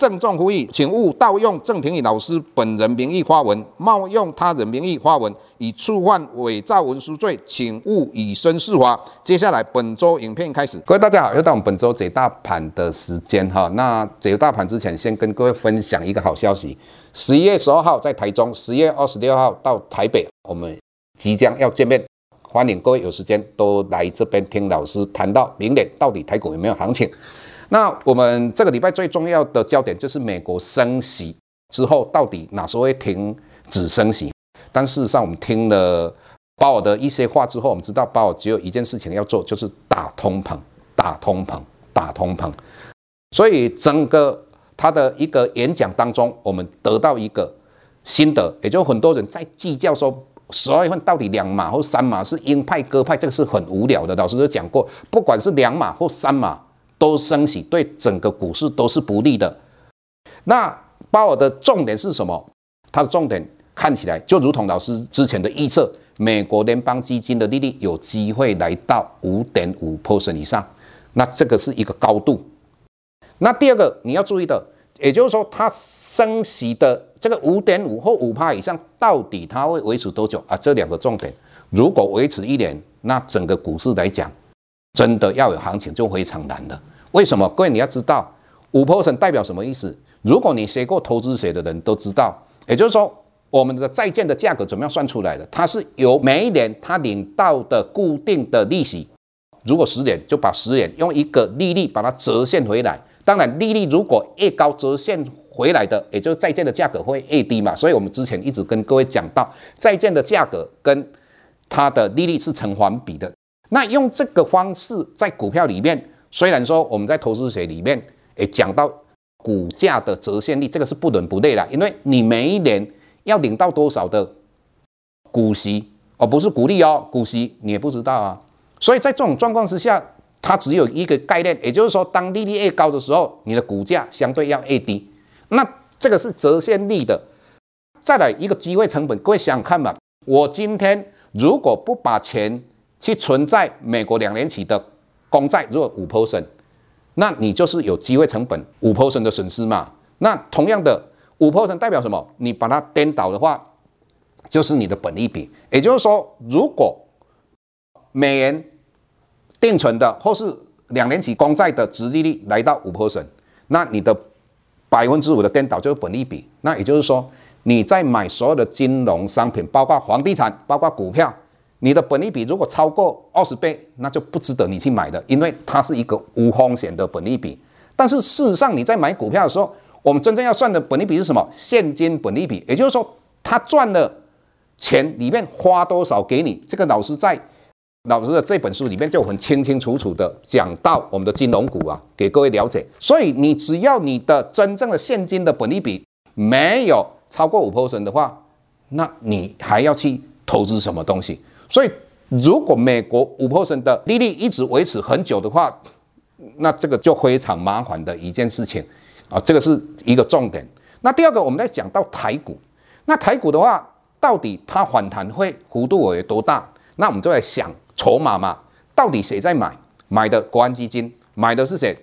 郑重呼吁，请勿盗用郑庭宇老师本人名义发文，冒用他人名义发文，以触犯伪造文书罪，请勿以身试法。接下来本周影片开始，各位大家好，又到我们本周解大盘的时间哈。那解大盘之前，先跟各位分享一个好消息：十一月十二号在台中，十月二十六号到台北，我们即将要见面，欢迎各位有时间都来这边听老师谈到明年到底台股有没有行情。那我们这个礼拜最重要的焦点就是美国升息之后到底哪时候会停止升息？但事实上，我们听了鲍尔的一些话之后，我们知道鲍尔只有一件事情要做，就是打通膨、打通膨、打通膨。所以整个他的一个演讲当中，我们得到一个心得，也就很多人在计较说，十二月份到底两码或三码是鹰派鸽派，这个是很无聊的。老师都讲过，不管是两码或三码。都升息，对整个股市都是不利的。那鲍尔的重点是什么？他的重点看起来就如同老师之前的预测，美国联邦基金的利率有机会来到五点五 percent 以上。那这个是一个高度。那第二个你要注意的，也就是说，它升息的这个五点五或五趴以上，到底它会维持多久啊？这两个重点，如果维持一年，那整个股市来讲，真的要有行情就非常难了。为什么？各位你要知道，五 percent 代表什么意思？如果你学过投资学的人都知道，也就是说，我们的债券的价格怎么样算出来的？它是由每一年它领到的固定的利息，如果十年就把十年用一个利率把它折现回来。当然，利率如果越高，折现回来的也就是债券的价格会越低嘛。所以我们之前一直跟各位讲到，债券的价格跟它的利率是成反比的。那用这个方式在股票里面。虽然说我们在投资学里面诶讲到股价的折现率，这个是不伦不类的，因为你每一年要领到多少的股息，而不是股利哦，股息你也不知道啊。所以在这种状况之下，它只有一个概念，也就是说，当利率越高的时候，你的股价相对要越低。那这个是折现率的。再来一个机会成本，各位想看嘛，我今天如果不把钱去存在美国两年期的。公债如果五 percent，那你就是有机会成本五 percent 的损失嘛。那同样的五 percent 代表什么？你把它颠倒的话，就是你的本利比。也就是说，如果美元定存的或是两年期公债的殖利率来到五 percent，那你的百分之五的颠倒就是本利比。那也就是说，你在买所有的金融商品，包括房地产，包括股票。你的本利比如果超过二十倍，那就不值得你去买的，因为它是一个无风险的本利比。但是事实上，你在买股票的时候，我们真正要算的本利比是什么？现金本利比，也就是说，他赚了钱里面花多少给你。这个老师在老师的这本书里面就很清清楚楚的讲到我们的金融股啊，给各位了解。所以你只要你的真正的现金的本利比没有超过五 percent 的话，那你还要去投资什么东西？所以，如果美国五 percent 的利率一直维持很久的话，那这个就非常麻烦的一件事情啊，这个是一个重点。那第二个，我们再讲到台股，那台股的话，到底它反弹会幅度有多大？那我们就来想筹码嘛，到底谁在买？买的国安基金，买的是谁？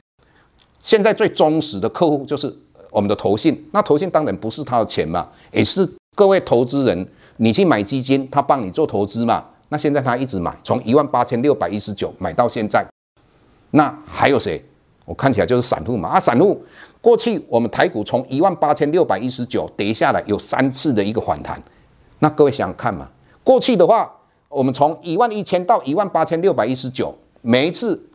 现在最忠实的客户就是我们的投信，那投信当然不是他的钱嘛，也是各位投资人，你去买基金，他帮你做投资嘛。那现在他一直买，从一万八千六百一十九买到现在，那还有谁？我看起来就是散户嘛。啊，散户过去我们台股从一万八千六百一十九跌下来有三次的一个反弹，那各位想想看嘛。过去的话，我们从一万一千到一万八千六百一十九，每一次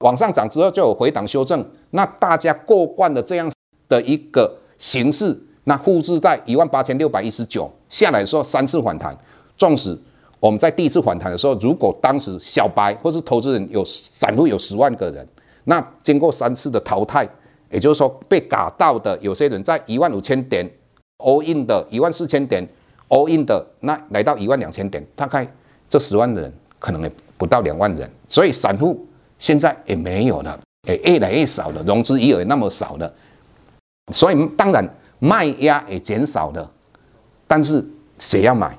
往上涨之后就有回档修正，那大家过惯了这样的一个形式，那复制在一万八千六百一十九下来的时候三次反弹，纵使。我们在第一次反弹的时候，如果当时小白或是投资人有散户有十万个人，那经过三次的淘汰，也就是说被嘎到的有些人在一万五千点 all in 的，一万四千点 all in 的，那来到一万两千点，大概这十万的人可能也不到两万人，所以散户现在也没有了，也越来越少了，融资余额那么少了，所以当然卖压也减少了，但是谁要买？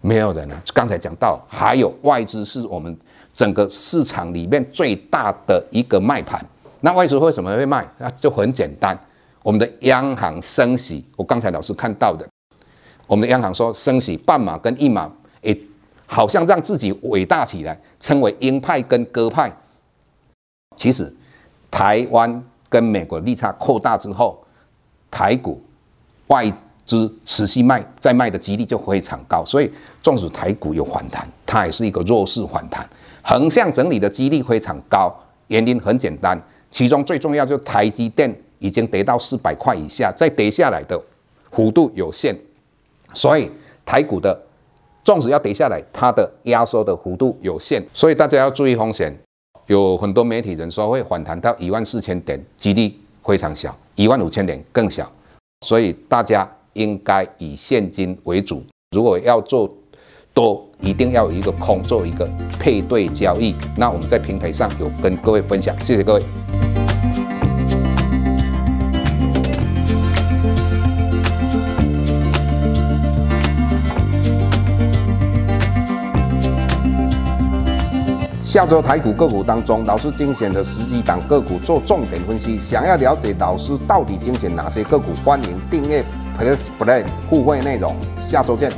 没有人啊！刚才讲到，还有外资是我们整个市场里面最大的一个卖盘。那外资为什么会卖？那就很简单，我们的央行升息。我刚才老师看到的，我们的央行说升息半码跟一码，诶，好像让自己伟大起来，称为鹰派跟鸽派。其实，台湾跟美国利差扩大之后，台股外。之持续卖再卖的几率就非常高，所以纵使台股有反弹，它也是一个弱势反弹，横向整理的几率非常高。原因很简单，其中最重要就是台积电已经跌到四百块以下，再跌下来的幅度有限，所以台股的纵使要跌下来，它的压缩的幅度有限，所以大家要注意风险。有很多媒体人说会反弹到一万四千点，几率非常小，一万五千点更小，所以大家。应该以现金为主，如果要做多，一定要有一个空做一个配对交易。那我们在平台上有跟各位分享，谢谢各位。下周台股个股当中，老师精选的十几档个股做重点分析。想要了解老师到底精选哪些个股，欢迎订阅。Plus Play 互惠内容，下周见。